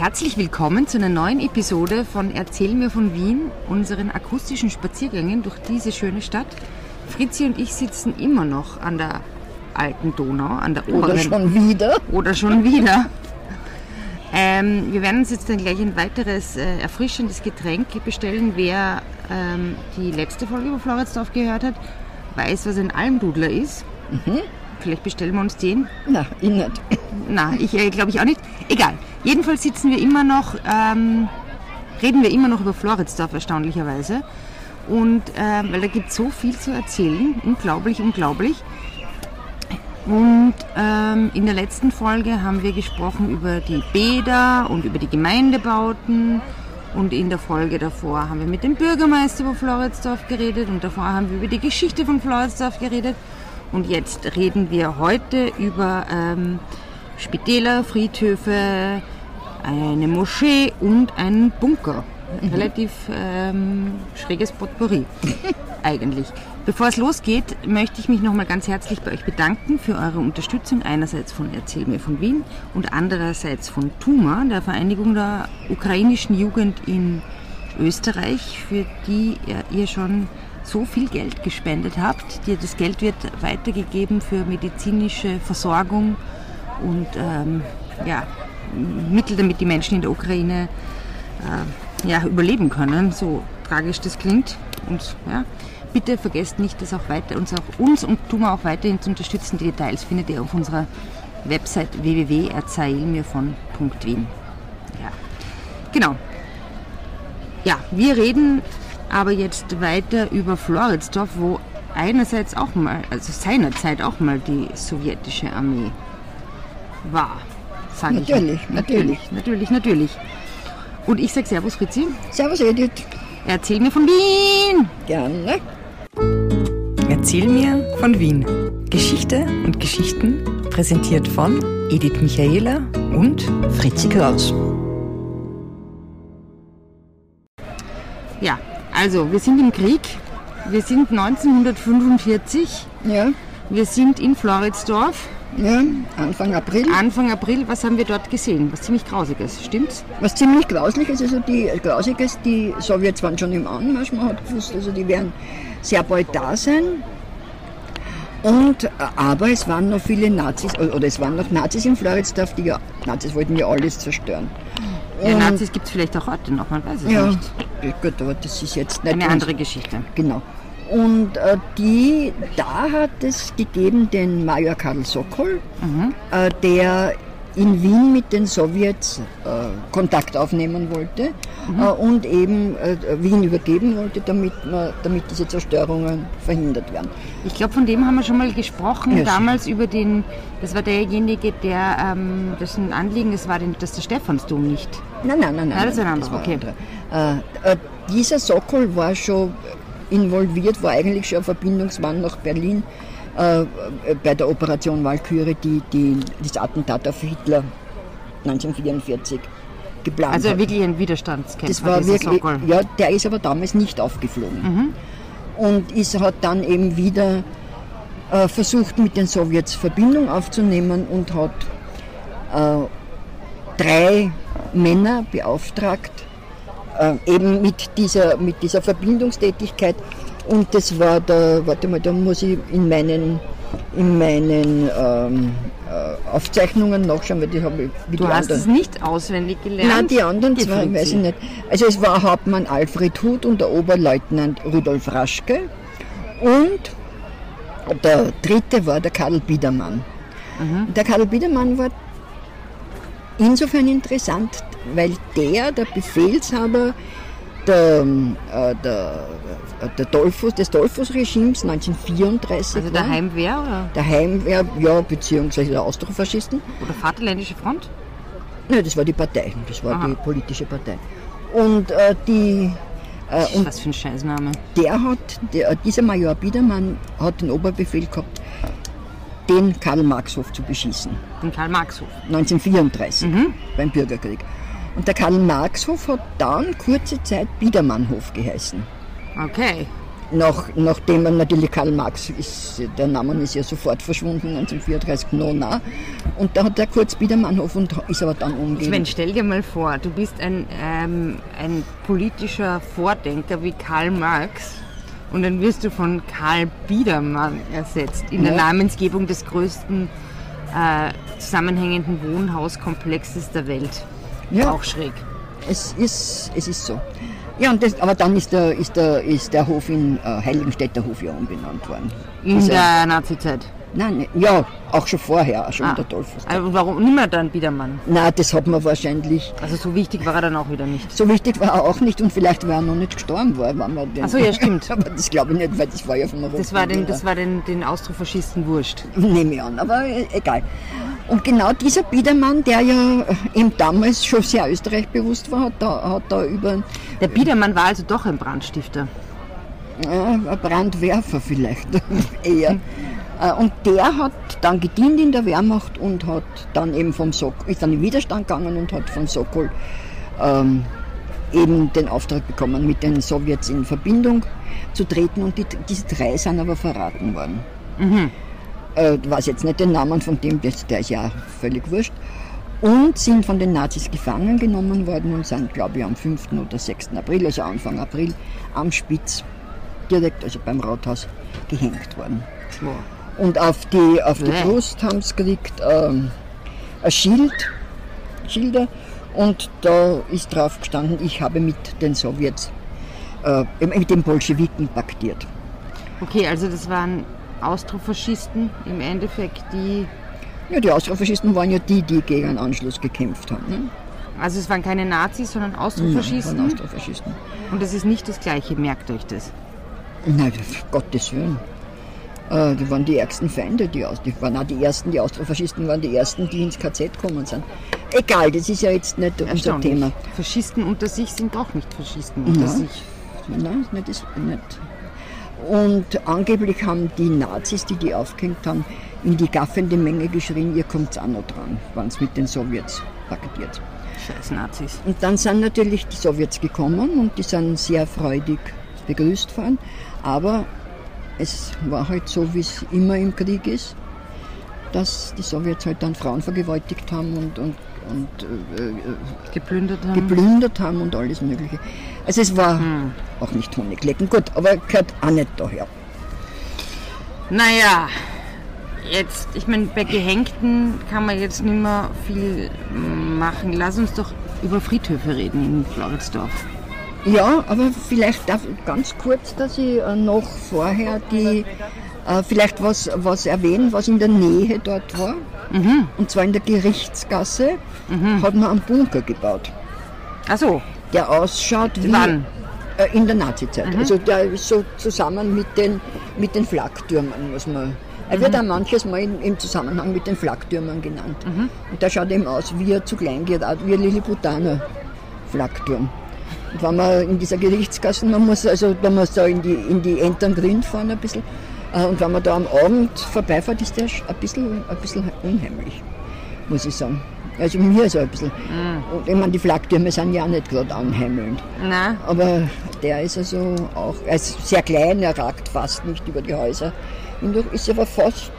Herzlich willkommen zu einer neuen Episode von Erzähl mir von Wien, unseren akustischen Spaziergängen durch diese schöne Stadt. Fritzi und ich sitzen immer noch an der alten Donau, an der oberen. Oder schon wieder. Oder schon wieder. Ähm, wir werden uns jetzt dann gleich ein weiteres äh, erfrischendes Getränk bestellen. Wer ähm, die letzte Folge über Floridsdorf gehört hat, weiß, was ein Almdudler ist. Vielleicht bestellen wir uns den. Na, ich nicht. Na, ich äh, glaube ich auch nicht. Egal. Jedenfalls sitzen wir immer noch, ähm, reden wir immer noch über Floridsdorf erstaunlicherweise. Und ähm, weil da gibt es so viel zu erzählen. Unglaublich, unglaublich. Und ähm, in der letzten Folge haben wir gesprochen über die Bäder und über die Gemeindebauten. Und in der Folge davor haben wir mit dem Bürgermeister über Floridsdorf geredet. Und davor haben wir über die Geschichte von Floridsdorf geredet. Und jetzt reden wir heute über ähm, Spitäler, Friedhöfe, eine Moschee und einen Bunker. Relativ ähm, schräges Potpourri eigentlich. Bevor es losgeht, möchte ich mich nochmal ganz herzlich bei euch bedanken für eure Unterstützung. Einerseits von Erzähl mir von Wien und andererseits von TUMA, der Vereinigung der ukrainischen Jugend in Österreich, für die ihr- schon so viel Geld gespendet habt. Das Geld wird weitergegeben für medizinische Versorgung und ähm, ja, Mittel, damit die Menschen in der Ukraine äh, ja, überleben können, so tragisch das klingt. Und ja, bitte vergesst nicht, das auch weiter, uns, auch, uns und Tuma auch weiterhin zu unterstützen. Die Details findet ihr auf unserer Website www.erzählmirvon.wien. Ja, genau. Ja, wir reden aber jetzt weiter über Floridsdorf, wo einerseits auch mal, also seinerzeit auch mal die sowjetische Armee war. Sag ich. Natürlich, natürlich, natürlich, natürlich. Und ich sag Servus Fritzi, Servus Edith. erzähl mir von Wien. Gerne. Erzähl mir von Wien. Geschichte und Geschichten präsentiert von Edith Michaela und Fritzi Kraus. Ja, also wir sind im Krieg. Wir sind 1945. Ja, Wir sind in Floridsdorf. Ja, Anfang April. Anfang April, was haben wir dort gesehen? Was ziemlich Grausiges, stimmt's? Was ziemlich grauslich ist, also die grausig ist, die Sowjets waren schon im Anmarsch, man hat gewusst, also die werden sehr bald da sein. Und, äh, aber es waren noch viele Nazis, oder es waren noch Nazis in Floridsdorf, die ja, Nazis wollten ja alles zerstören. Ja, Und- Nazis gibt es vielleicht auch heute noch, man weiß es Ja, nicht. gut, aber das ist jetzt nicht Eine andere Geschichte. Genau. Und äh, die, da hat es gegeben den Major Karl Sokol, äh, der in Wien mit den Sowjets äh, Kontakt aufnehmen wollte äh, und eben äh, Wien übergeben wollte, damit, man, damit diese Zerstörungen verhindert werden. Ich glaube, von dem haben wir schon mal gesprochen, Ja, damals über den, das war derjenige, der, ähm, dessen Anliegen es war, den, dass der Stephansdom nicht. Nein, nein, nein, nein. Das ein nein, anderer, war okay. ein anderer. Äh, äh, dieser Sokol war schon involviert, war eigentlich schon ein Verbindungsmann nach Berlin äh, bei der Operation Walküre, die, die das Attentat auf Hitler 1944 geplant Also hat. wirklich ein Widerstandskämpfer, Das war wirklich, Sokol. ja, der ist aber damals nicht aufgeflogen. Und ist, hat dann eben wieder äh, versucht, mit den Sowjets Verbindung aufzunehmen und hat äh, drei Männer beauftragt, äh, eben mit dieser, mit dieser Verbindungstätigkeit. Und das war der, warte mal, da muss ich in meinen, in meinen ähm, äh, Aufzeichnungen nachschauen, weil die habe ich wie Du die hast anderen. es nicht auswendig gelernt. Nein, die anderen zwei weiß ich nicht. Also es war Hauptmann Alfred Huth und der Oberleutnant Rudolf Raschke und der dritte war der Karl Biedermann. Mhm. Der Karl Biedermann war insofern interessant, weil der, der Befehlshaber der, äh, der, der Dollfuß, des Dollfuß-Regimes 1934 Also der war. Heimwehr oder, der Heimwehr, ja, beziehungsweise der Austrofaschisten. oder Vaterländische Front? Nein, das war die Partei, das war Aha. die politische Partei. Und äh, die äh, und Was für ein Scheißname. der hat, der, dieser Major Biedermann hat den Oberbefehl gehabt, den Karl-Marx-Hof zu beschießen. Den Karl-Marx-Hof. 1934 beim Bürgerkrieg. Und der Karl-Marx-Hof hat dann kurze Zeit Biedermannhof geheißen. Okay. nach, nachdem er natürlich Karl Marx ist, der Name ist ja sofort verschwunden, 1934, no, na. Und da hat er kurz Biedermannhof und ist aber dann umgekehrt. Sven, stell dir mal vor, du bist ein, ähm, ein politischer Vordenker wie Karl Marx und dann wirst du von Karl Biedermann ersetzt in der Ja. Namensgebung des größten äh, zusammenhängenden Wohnhauskomplexes der Welt. Ja. Auch schräg. Es ist, es ist so. Ja, und das, aber dann ist der, ist der, ist der Hof in äh, Heiligenstädter Hof ja umbenannt worden. In Also- der Nazizeit. Nein, ne- ja, auch schon vorher, schon Ah. unter Dollfuß. Aber warum nicht mehr dann Biedermann? Nein, das hat man wahrscheinlich. Also so wichtig war er dann auch wieder nicht. So wichtig war er auch nicht und vielleicht war er noch nicht gestorben, weil wenn man den. Ach so, ja, stimmt. aber das glaube ich nicht, weil das war ja von der Das war den, das war den, den Austrofaschisten wurscht. Nehme ich an, aber äh, egal. Und genau dieser Biedermann, der ja äh, eben damals schon sehr Österreich bewusst war, hat da, hat da über Der Biedermann war also doch ein Brandstifter. Ein Brandwerfer vielleicht eher. Äh, Und der hat dann gedient in der Wehrmacht und hat dann eben vom Sokol, ist dann in Widerstand gegangen und hat vom Sokol ähm, eben den Auftrag bekommen, mit den Sowjets in Verbindung zu treten und die, diese drei sind aber verraten worden. Äh, ich weiß jetzt nicht den Namen von dem, der ist ja völlig wurscht. Und sind von den Nazis gefangen genommen worden und sind, glaube ich, am 5. oder 6. April, also Anfang April, am Spitz direkt, also beim Rathaus, gehängt worden. Und auf die, auf die. Brust haben sie gekriegt ähm, ein Schild, Schilder, und da ist drauf gestanden, ich habe mit den Sowjets, äh, mit den Bolschewiken paktiert. Okay, also das waren Austrofaschisten im Endeffekt, die. Ja, die Austrofaschisten waren ja die, die gegen den Anschluss gekämpft haben. Ne? Also es waren keine Nazis, sondern Austrofaschisten. Austrofaschisten. Und das ist nicht das Gleiche, merkt euch das. Nein, Gottes Willen. Äh, die waren die ärgsten Feinde, die, Aus die waren auch die ersten, die Austrofaschisten waren die ersten, die ins KZ gekommen sind. Egal, das ist ja jetzt nicht unser. Thema. Faschisten unter sich sind auch nicht Faschisten unter Ja. sich. Nein, nicht, ist nicht. Und angeblich haben die Nazis, die die aufgehängt haben, in die gaffende Menge geschrien, ihr kommt auch noch dran, waren es mit den Sowjets paketiert. Scheiß Nazis. Und dann sind natürlich die Sowjets gekommen und die sind sehr freudig begrüßt worden. Aber es war halt so, wie es immer im Krieg ist, dass die Sowjets halt dann Frauen vergewaltigt haben und, und, und äh, äh, Geplündert haben. geplündert haben und alles Mögliche. Also es war auch nicht Honiglecken. Gut, aber gehört auch nicht daher. Naja, jetzt, ich meine, bei Gehängten kann man jetzt nicht mehr viel machen. Lass uns doch über Friedhöfe reden in Floridsdorf. Ja, aber vielleicht darf ich ganz kurz, dass ich äh, noch vorher die, äh, vielleicht was, was erwähnen, was in der Nähe dort war. Und zwar in der Gerichtsgasse hat man einen Bunker gebaut, Achso, der ausschaut wie Wann? Äh, in der Nazizeit. Also der ist so zusammen mit den, mit den Flaktürmen, muss man. Er wird auch manches Mal in, im Zusammenhang mit den Flaktürmen genannt. Und der schaut eben aus wie ein zu klein geraten, wie ein Lilliputaner Flakturm. Und wenn man in dieser Gerichtsgasse, man muss also, da muss da in die, in die Entern Grind fahren ein bisschen. Äh, Und wenn man da am Abend vorbeifährt, ist der ein bisschen, ein bisschen unheimlich, muss ich sagen. Also mir so ein bisschen. Und ich meine, die Flaktürme sind ja auch nicht gerade anheimelnd. na, Aber der ist also auch, ist sehr klein, er ragt fast nicht über die Häuser. hindurch, ist aber fast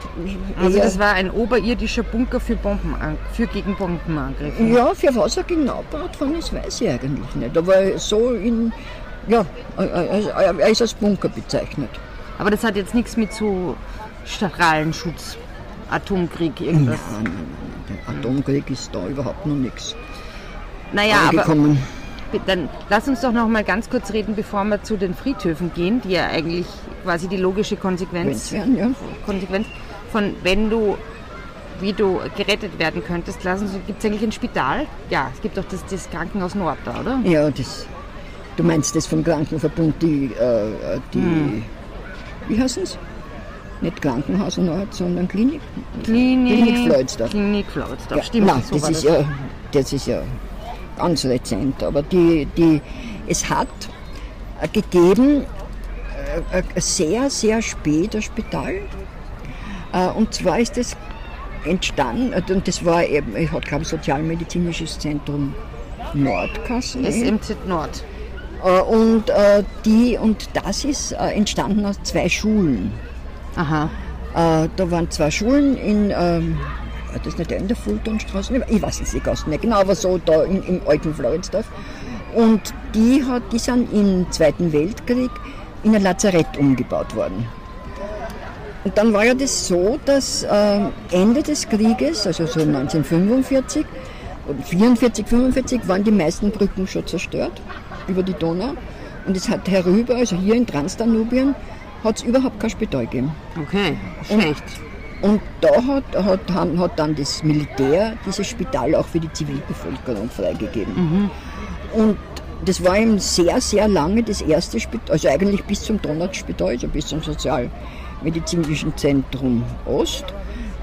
also das war ein oberirdischer Bunker für, Bombenan für gegen Bombenangriffe. ja, für was er genau gebaut worden ist, weiß ich eigentlich nicht. Aber so in, ja, er er ist als Bunker bezeichnet. Aber das hat jetzt nichts mit so Strahlenschutz, Atomkrieg, irgendwas. Nein, nein, nein, Atomkrieg ist da überhaupt noch nichts Naja, aber angekommen. dann lass uns doch noch mal ganz kurz reden, bevor wir zu den Friedhöfen gehen, die ja eigentlich quasi die logische Konsequenz, werden, ja. Konsequenz von, wenn du, wie du gerettet werden könntest. Lass uns, gibt es eigentlich ein Spital? Ja, es gibt doch das, das Krankenhaus Nord da, oder? Ja, das, du meinst das vom Krankenverbund, die, äh, die Hm. wie heißen es? Nicht Krankenhaus Nord, sondern Klinik. Klinik, Klinik Floridsdorf. Klinik Floridsdorf, Ja, stimmt. Nein, so das, ist ja, das ist ja ganz rezent. Aber die, die, es hat gegeben, äh, äh, sehr, sehr spät ein Spital. Äh, Und zwar ist das entstanden, und das war eben, ich hatte, glaube ich, Sozialmedizinisches Zentrum Nordkassen. SMZ Nord. Und, die, und das ist entstanden aus zwei Schulen. Aha. Äh, da waren zwei Schulen in, ähm, das nicht in der Fultonstraße? Ich weiß es nicht, nicht genau, aber so da in, im alten Floridsdorf. Und die, hat, die sind im Zweiten Weltkrieg in ein Lazarett umgebaut worden. Und dann war ja das so, dass äh, Ende des Krieges, also so 1945, 44, 45 waren die meisten Brücken schon zerstört über die Donau. Und es hat herüber, also hier in Transdanubien, hat es überhaupt kein Spital gegeben. Okay, schlecht. Und, und da hat, hat, hat dann das Militär dieses Spital auch für die Zivilbevölkerung freigegeben. Mhm. Und das war eben sehr, sehr lange das erste Spital, also eigentlich bis zum Donauspital, also bis zum Sozialmedizinischen Zentrum Ost,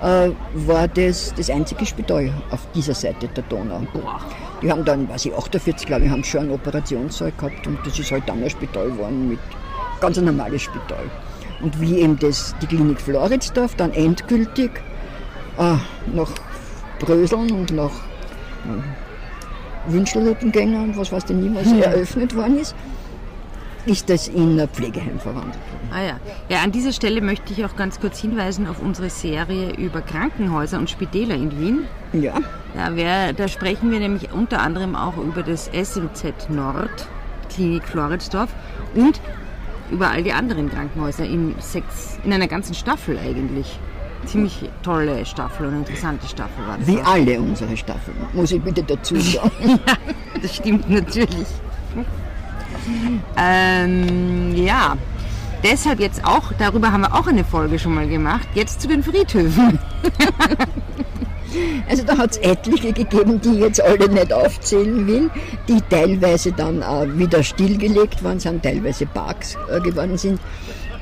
äh, war das das einzige Spital auf dieser Seite der Donau. Boah. Die haben dann, weiß ich, 48, glaube ich, haben schon einen Operationssaal gehabt und das ist halt dann ein Spital geworden mit ganz ein normales Spital. Und wie eben das, die Klinik Floridsdorf dann endgültig äh, nach Bröseln und nach äh, Wünschelhuttengänger und was weiß ich nie, was Hm. eröffnet worden ist, ist das in ein Pflegeheim verwandelt worden. Ah ja. ja, an dieser Stelle möchte ich auch ganz kurz hinweisen auf unsere Serie über Krankenhäuser und Spitäler in Wien. Ja, Da, wär, da sprechen wir nämlich unter anderem auch über das SMZ Nord, Klinik Floridsdorf und über all die anderen Krankenhäuser in, sechs, in einer ganzen Staffel eigentlich. Ziemlich tolle Staffel und interessante Staffel war das. wie auch. alle unsere Staffeln, muss ich bitte dazu sagen. Das stimmt natürlich. Ähm, ja, deshalb jetzt auch, darüber haben wir auch eine Folge schon mal gemacht, jetzt zu den Friedhöfen. Also da hat es etliche gegeben, die ich jetzt alle nicht aufzählen will, die teilweise dann auch wieder stillgelegt worden sind, teilweise Parks äh, geworden sind.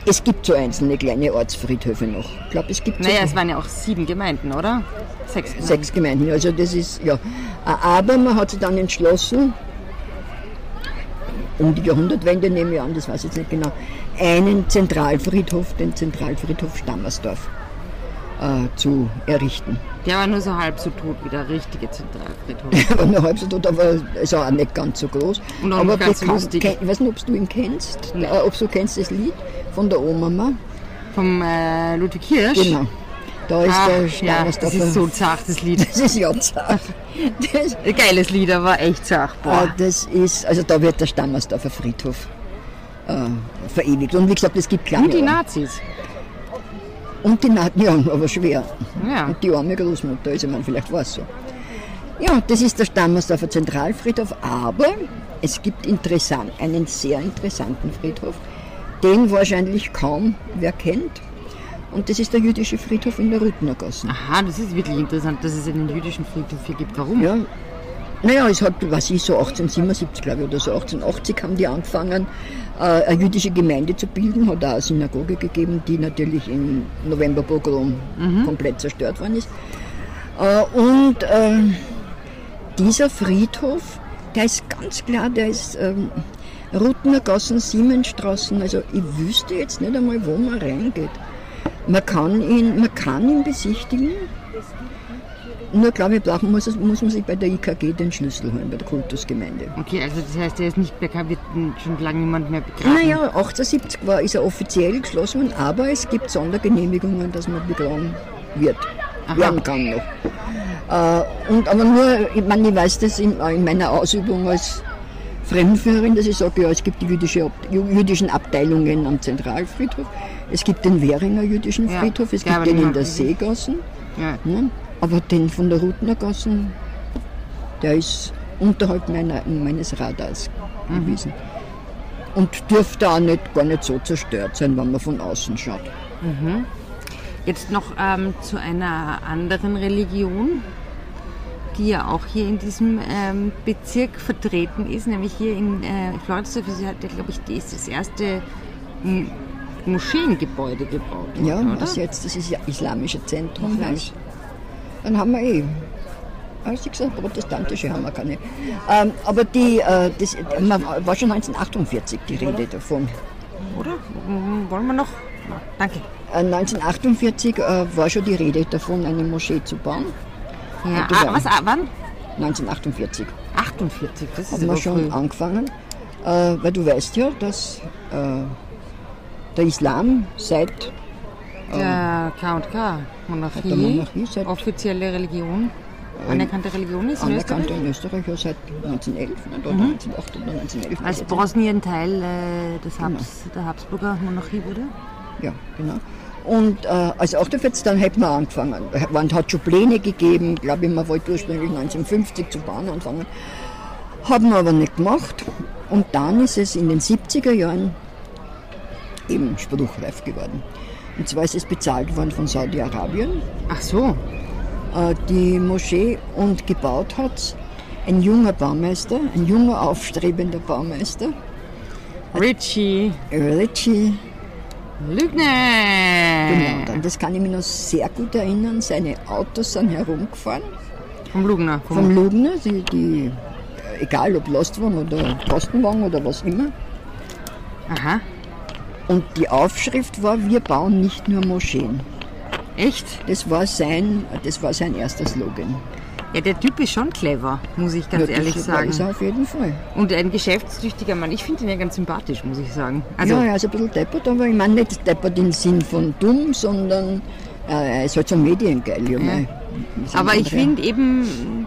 Es gibt so einzelne kleine Ortsfriedhöfe noch. Ich glaube, es gibt so Naja, es waren ja auch sieben Gemeinden, oder? Sechs. Gemeinden. sechs Gemeinden. Also das ist, ja. Aber man hat sich dann entschlossen, um die Jahrhundertwende nehme ich an, das weiß ich jetzt nicht genau, einen Zentralfriedhof, den Zentralfriedhof Stammersdorf, äh, zu errichten. Der war nur so halb so tot wie der richtige Zentralfriedhof. Aber nur halb so tot, aber ist auch nicht ganz so groß. Und auch aber ganz bekannt- lustig. kenn- Ich weiß nicht, ob du ihn kennst, äh, ob du kennst das Lied von der Oma. Vom äh, Ludwig Hirsch. Genau. Da ist Ach, der ja, das ist so zart, das Lied. Das ist ja zart. Das, geiles Lied, aber echt zart. Boah. das ist, also da wird der Stammersdorfer Friedhof äh, verewigt. Und wie gesagt, es gibt kleine Und die. Nazis. Und die ja, aber schwer. Ja. Und die arme Großmutter, also man, vielleicht war es so. Ja, das ist der Stammersdorfer Zentralfriedhof, aber es gibt interessant, einen sehr interessanten Friedhof, den wahrscheinlich kaum wer kennt. Und das ist der jüdische Friedhof in der Rutnergasse. Aha, das ist wirklich interessant, dass es einen jüdischen Friedhof hier gibt. Warum? Ja. Naja, es hat, was ich, so 1877, glaube ich, oder so 1880 haben die angefangen, äh, eine jüdische Gemeinde zu bilden, hat auch eine Synagoge gegeben, die natürlich im Novemberpogrom komplett zerstört worden ist. Äh, und äh, dieser Friedhof, der ist ganz klar, der ist ähm, Rutnergassen, Siemensstraßen, also ich wüsste jetzt nicht einmal, wo man reingeht. Man kann ihn, man kann ihn besichtigen, nur glaube ich, brauchen muss, es- muss man sich bei der IKG den Schlüssel holen, bei der Kultusgemeinde. Okay, also das heißt, er ist nicht bekannt, wird schon lange niemand mehr begraben. Naja, 1870 war, ist er offiziell geschlossen worden, aber es gibt Sondergenehmigungen, dass man begraben wird. Werden kann noch. Äh, und, aber nur, ich meine, ich weiß das in, in meiner Ausübung als Fremdenführerin, dass ich sage, ja, es gibt die jüdische, jüdischen Abteilungen am Zentralfriedhof, es gibt den Währinger jüdischen Ja, Friedhof, es der gibt den in der. Seegassen. Ja. Ne? Aber den von der Rutnergassen, der ist unterhalb meiner, meines Radars Mhm. gewesen. Und dürfte auch nicht, gar nicht so zerstört sein, wenn man von außen schaut. Jetzt noch ähm, zu einer anderen Religion, die ja auch hier in diesem ähm, Bezirk vertreten ist, nämlich hier in äh, Floridsdorf ist ja, glaube ich, die ist das erste Moscheengebäude gebaut worden, Ja, oder? was jetzt, das ist ja islamische Zentrum heißt. Dann haben wir eh, als ich gesagt, protestantische haben wir keine. Ähm, aber die, äh, das man war schon 1948 die Rede davon. Oder? Mhm, Wollen wir noch? Ja, danke. Äh, 1948 äh, war schon die Rede davon, eine Moschee zu bauen. Ja, ah, was, ah, wann? 1948. 48, das ist haben wir schon früh. angefangen. Äh, weil du weißt ja, dass äh, der Islam seit Der Monarchie, der Monarchie seit- offizielle Religion, anerkannte Religion ist in anerkannt Österreich. in Österreich ja seit 1911 oder 1908 oder 1911. Als. Bosnien Teil äh, des Habs, der Habsburger Monarchie wurde. Ja, genau. Und äh, als Autofetz dann hätten wir angefangen. Man hat schon Pläne gegeben, glaube ich, man wollte ursprünglich 1950 zu bauen anfangen. Haben wir aber nicht gemacht. Und dann ist es in den 70er Jahren eben spruchreif geworden. Und zwar ist es bezahlt worden von Saudi-Arabien, Ach so, äh, die Moschee und gebaut hat ein junger Baumeister, ein junger aufstrebender Baumeister, Richie Richie Lügne. Genau, an das kann ich mich noch sehr gut erinnern. Seine Autos sind herumgefahren Vom Lugner. Vom, vom Lugner, die, die, äh, egal ob Lastwagen oder Postenwagen oder was immer. Aha, Und die Aufschrift war, wir bauen nicht nur Moscheen. echt? Das war sein, das war sein erster Slogan. Ja, der Typ ist schon clever, muss ich ganz Ja, ehrlich das sagen. Ist er auf jeden Fall. Und ein geschäftstüchtiger Mann. Ich finde ihn ja ganz sympathisch, muss ich sagen. Also, ja, er ist ein bisschen deppert, aber ich meine nicht deppert im Sinn von dumm, sondern äh, er ist halt so mediengeil. Ja. Wir sind aber ich finde eben,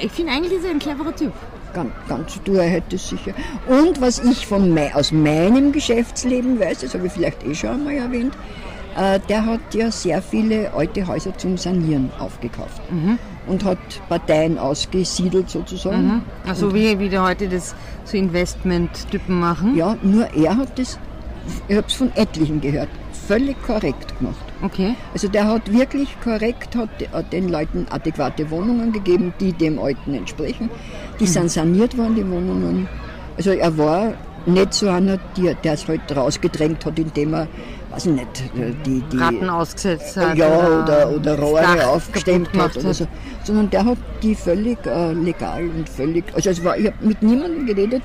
ich finde eigentlich ist er ein cleverer Typ. Ganz, ganz du, er hätte es sicher. Und was ich von aus meinem Geschäftsleben weiß, das habe ich vielleicht eh schon einmal erwähnt, äh, der hat ja sehr viele alte Häuser zum Sanieren aufgekauft und hat Parteien ausgesiedelt sozusagen. Also wie, wie da heute das so Investment-Typen machen. Ja, nur er hat das, ich habe es von etlichen gehört, völlig korrekt gemacht. Okay. Also der hat wirklich korrekt, hat, hat den Leuten adäquate Wohnungen gegeben, die dem Alten entsprechen. Die sind saniert worden, die Wohnungen. Also er war nicht so einer, der der es halt rausgedrängt hat, indem er, weiß ich nicht, die... die Ratten ausgesetzt hat. ja, oder, oder Rohre aufgestemmt hat oder so. Sondern der hat die völlig äh, legal und völlig... Also es war, ich habe mit niemandem geredet,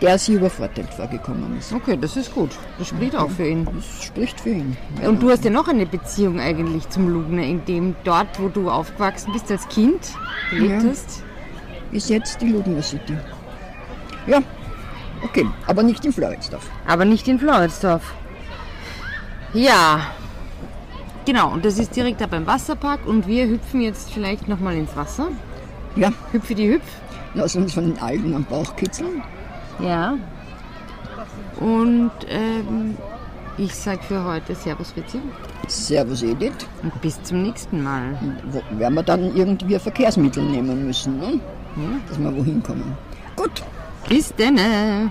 der sich übervorteilt vorgekommen ist. Okay, das ist gut. Das spricht auch für ihn. Das spricht für ihn. Und du hast ja noch eine Beziehung eigentlich zum Lugner, in dem dort, wo du aufgewachsen bist als Kind, gelebt Ja. hast. ist jetzt die Lugner City. Ja, okay, aber nicht in Floridsdorf. Aber nicht in Floridsdorf. Ja. Genau, und das ist direkt da beim Wasserpark und wir hüpfen jetzt vielleicht nochmal ins Wasser. Ja, Hüpfe die Hüpf. lass uns von den Algen am Bauch kitzeln. Ja. Und ähm, ich sage für heute Servus Fritzi Servus Edith. und bis zum nächsten Mal. Wo, werden wir dann irgendwie Verkehrsmittel nehmen müssen, ne? dass wir wohin kommen. Gut, Bis denne.